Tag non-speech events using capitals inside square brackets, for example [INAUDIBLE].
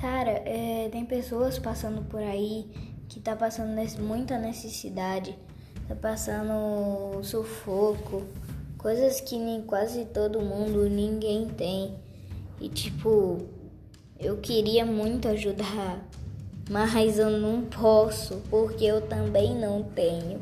Cara, é, tem pessoas passando por aí que tá passando muita necessidade, tá passando sufoco, coisas que nem quase todo mundo, ninguém tem. E tipo, eu queria muito ajudar, [LAUGHS] mas eu não posso, porque eu também não tenho.